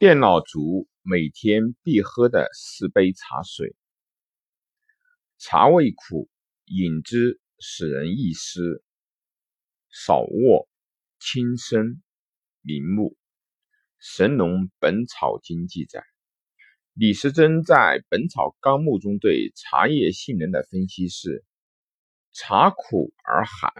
电脑族每天必喝的四杯茶水。茶味苦，饮之使人易失。少卧，轻身，明目。《神农本草经》记载，李时珍在《本草纲目》中对茶叶性能的分析是：茶苦而寒，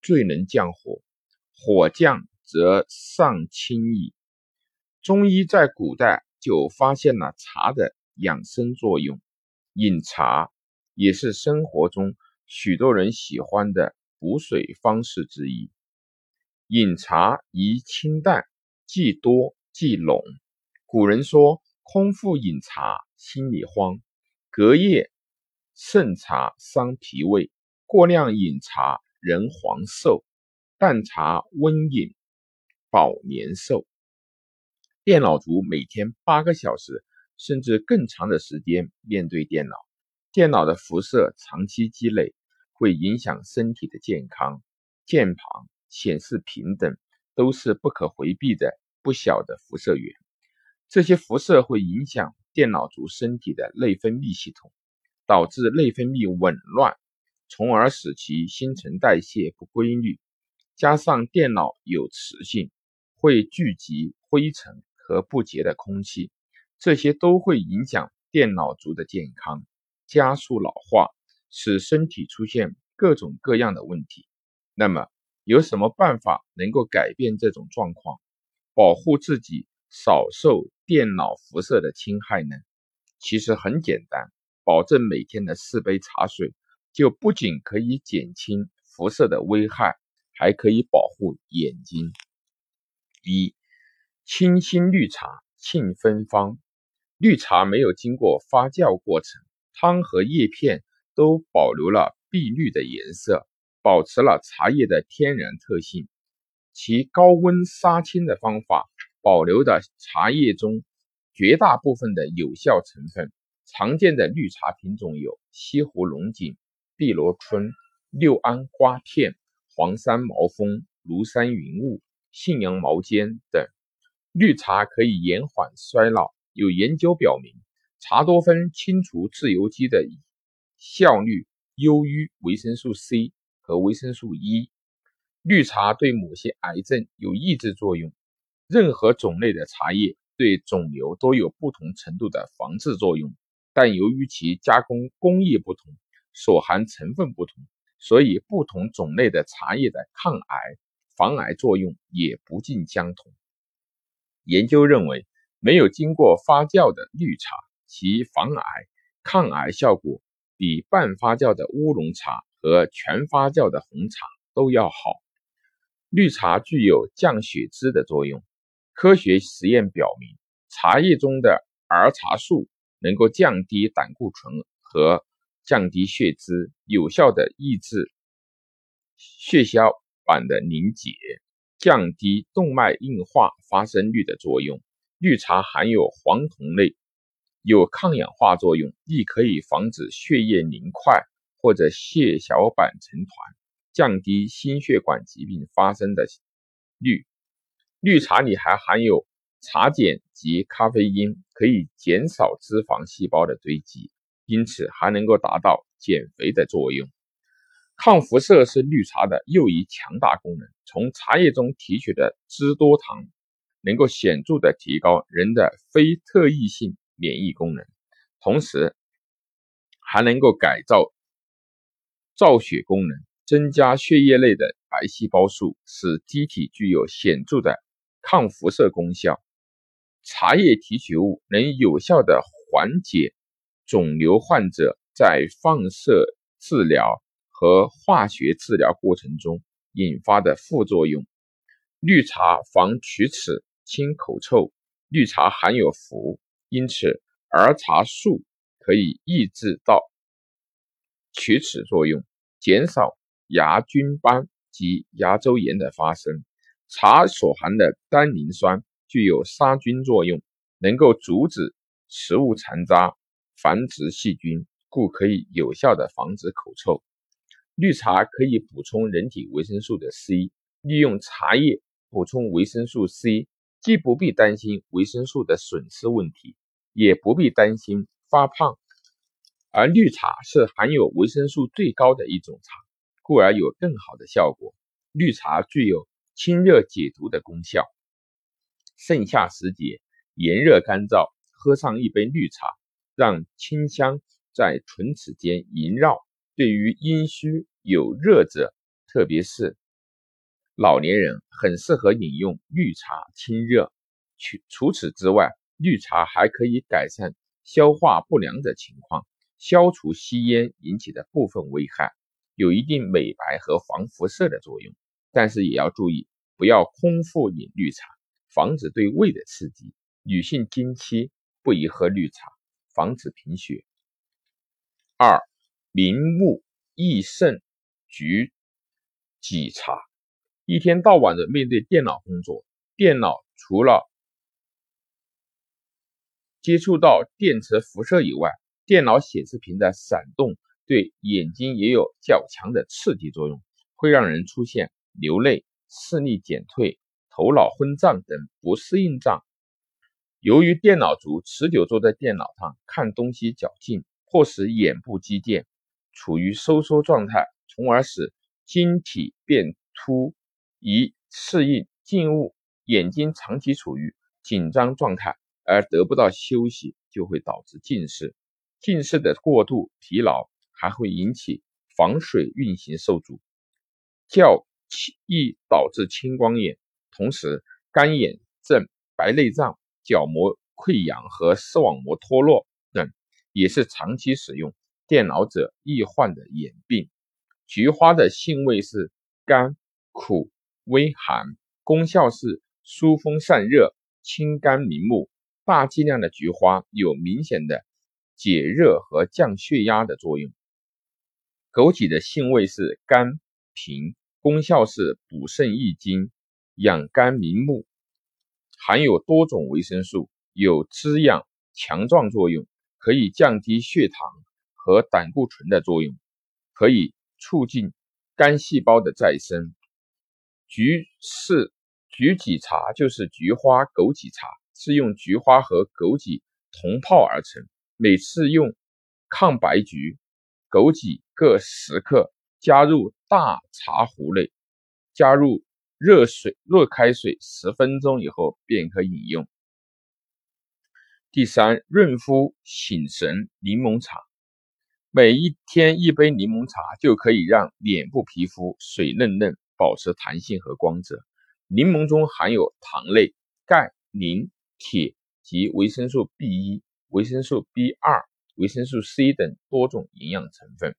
最能降火，火降则上清矣。中医在古代就发现了茶的养生作用，饮茶也是生活中许多人喜欢的补水方式之一。饮茶宜清淡，忌多忌浓。古人说：“空腹饮茶，心里慌；隔夜剩茶，伤脾胃；过量饮茶，人黄瘦；淡茶温饮，保年寿。”电脑族每天八个小时甚至更长的时间面对电脑，电脑的辐射长期积累会影响身体的健康。键盘、显示屏等都是不可回避的不小的辐射源。这些辐射会影响电脑族身体的内分泌系统，导致内分泌紊乱，从而使其新陈代谢不规律。加上电脑有磁性，会聚集灰尘。和不洁的空气，这些都会影响电脑族的健康，加速老化，使身体出现各种各样的问题。那么，有什么办法能够改变这种状况，保护自己少受电脑辐射的侵害呢？其实很简单，保证每天的四杯茶水，就不仅可以减轻辐射的危害，还可以保护眼睛。一。清新绿茶沁芬芳，绿茶没有经过发酵过程，汤和叶片都保留了碧绿的颜色，保持了茶叶的天然特性。其高温杀青的方法，保留的茶叶中绝大部分的有效成分。常见的绿茶品种有西湖龙井、碧螺春、六安瓜片、黄山毛峰、庐山云雾、信阳毛尖等。绿茶可以延缓衰老。有研究表明，茶多酚清除自由基的效率优于维生素 C 和维生素 E。绿茶对某些癌症有抑制作用。任何种类的茶叶对肿瘤都有不同程度的防治作用，但由于其加工工艺不同，所含成分不同，所以不同种类的茶叶的抗癌、防癌作用也不尽相同。研究认为，没有经过发酵的绿茶，其防癌、抗癌效果比半发酵的乌龙茶和全发酵的红茶都要好。绿茶具有降血脂的作用。科学实验表明，茶叶中的儿茶素能够降低胆固醇和降低血脂，有效的抑制血小板的凝结。降低动脉硬化发生率的作用。绿茶含有黄酮类，有抗氧化作用，亦可以防止血液凝块或者血小板成团，降低心血管疾病发生的率。绿茶里还含有茶碱及咖啡因，可以减少脂肪细胞的堆积，因此还能够达到减肥的作用。抗辐射是绿茶的又一强大功能。从茶叶中提取的脂多糖，能够显著的提高人的非特异性免疫功能，同时还能够改造造血功能，增加血液内的白细胞数，使机体具有显著的抗辐射功效。茶叶提取物能有效的缓解肿瘤患者在放射治疗。和化学治疗过程中引发的副作用。绿茶防龋齿、清口臭。绿茶含有氟，因此儿茶素可以抑制到龋齿作用，减少牙菌斑及牙周炎的发生。茶所含的单宁酸具有杀菌作用，能够阻止食物残渣繁殖细菌，故可以有效的防止口臭。绿茶可以补充人体维生素的 C，利用茶叶补充维生素 C，既不必担心维生素的损失问题，也不必担心发胖。而绿茶是含有维生素最高的一种茶，故而有更好的效果。绿茶具有清热解毒的功效。盛夏时节，炎热干燥，喝上一杯绿茶，让清香在唇齿间萦绕。对于阴虚有热者，特别是老年人，很适合饮用绿茶清热。除除此之外，绿茶还可以改善消化不良的情况，消除吸烟引起的部分危害，有一定美白和防辐射的作用。但是也要注意，不要空腹饮绿茶。防止对胃的刺激，女性经期不宜喝绿茶，防止贫血。二、明目益肾菊杞茶。一天到晚的面对电脑工作，电脑除了接触到电磁辐射以外，电脑显示屏的闪动对眼睛也有较强的刺激作用，会让人出现流泪、视力减退。头脑昏胀等不适应症，由于电脑族持久坐在电脑上看东西较近，迫使眼部肌腱处于收缩状态，从而使晶体变凸，以适应近物。眼睛长期处于紧张状态而得不到休息，就会导致近视。近视的过度疲劳还会引起房水运行受阻，较易导致青光眼。同时，干眼症、白内障、角膜溃疡和视网膜脱落等，也是长期使用电脑者易患的眼病。菊花的性味是甘、苦、微寒，功效是疏风散热、清肝明目。大剂量的菊花有明显的解热和降血压的作用。枸杞的性味是甘平，功效是补肾益精。养肝明目，含有多种维生素，有滋养强壮作用，可以降低血糖和胆固醇的作用，可以促进肝细胞的再生。菊是橘杞茶，就是菊花枸杞茶，是用菊花和枸杞同泡而成。每次用抗白菊、枸杞各十克，加入大茶壶内，加入。热水、热开水十分钟以后便可饮用。第三，润肤醒神柠檬茶，每一天一杯柠檬茶就可以让脸部皮肤水嫩嫩，保持弹性和光泽。柠檬中含有糖类、钙、磷、铁及维生素 B 一、维生素 B 二、维生素 C 等多种营养成分。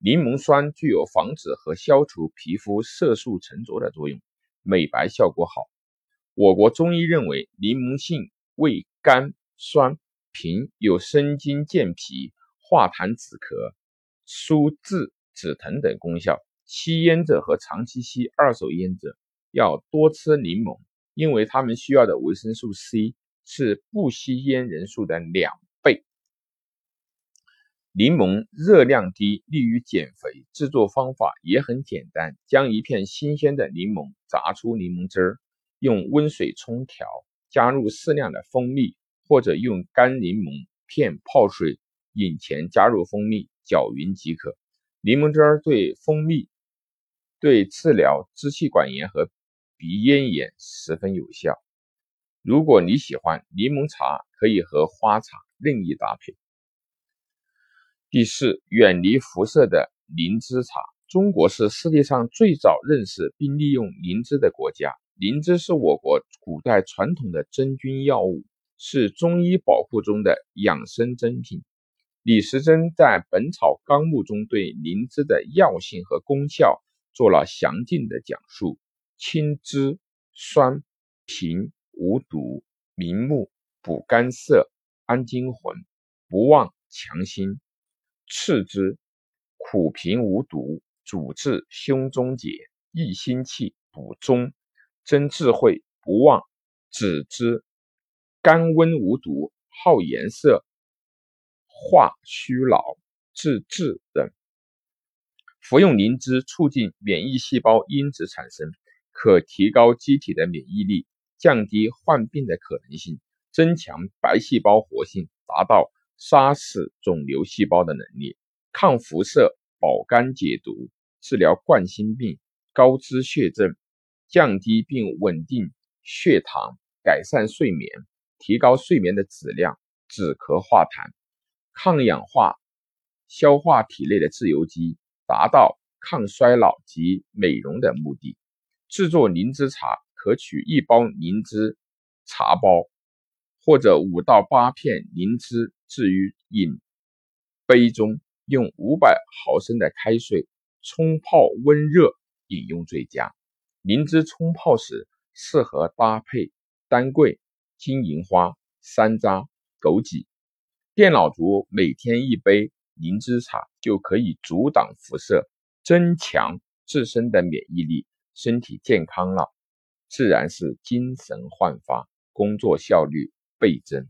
柠檬酸具有防止和消除皮肤色素沉着的作用。美白效果好。我国中医认为，柠檬性味甘酸平，有生津健脾、化痰止咳、舒治止疼等功效。吸烟者和长期吸二手烟者要多吃柠檬，因为他们需要的维生素 C 是不吸烟人数的两倍。柠檬热量低，利于减肥。制作方法也很简单，将一片新鲜的柠檬榨出柠檬汁儿，用温水冲调，加入适量的蜂蜜，或者用干柠檬片泡水，饮前加入蜂蜜，搅匀即可。柠檬汁儿对蜂蜜对治疗支气管炎和鼻咽炎十分有效。如果你喜欢柠檬茶，可以和花茶任意搭配。第四，远离辐射的灵芝茶。中国是世界上最早认识并利用灵芝的国家。灵芝是我国古代传统的真菌药物，是中医宝库中的养生珍品。李时珍在《本草纲目》中对灵芝的药性和功效做了详尽的讲述：清之、酸、平、无毒、明目、补肝涩、安精魂、不忘强心。次之，苦平无毒，主治胸中结、益心气、补中、增智慧、不忘；止之，甘温无毒，好颜色，化虚劳、治痔等。服用灵芝，促进免疫细胞因子产生，可提高机体的免疫力，降低患病的可能性，增强白细胞活性，达到杀死肿瘤细胞的能力，抗辐射、保肝解毒，治疗冠心病、高脂血症，降低并稳定血糖，改善睡眠，提高睡眠的质量，止咳化痰，抗氧化，消化体内的自由基，达到抗衰老及美容的目的。制作灵芝茶，可取一包灵芝茶包，或者五到八片灵芝置于饮杯中，用五百毫升的开水冲泡温热饮用最佳。灵芝冲泡时适合搭配丹桂、金银花、山楂、枸杞。电脑族每天一杯灵芝茶就可以阻挡辐射，增强自身的免疫力。身体健康了，自然是精神焕发，工作效率倍增。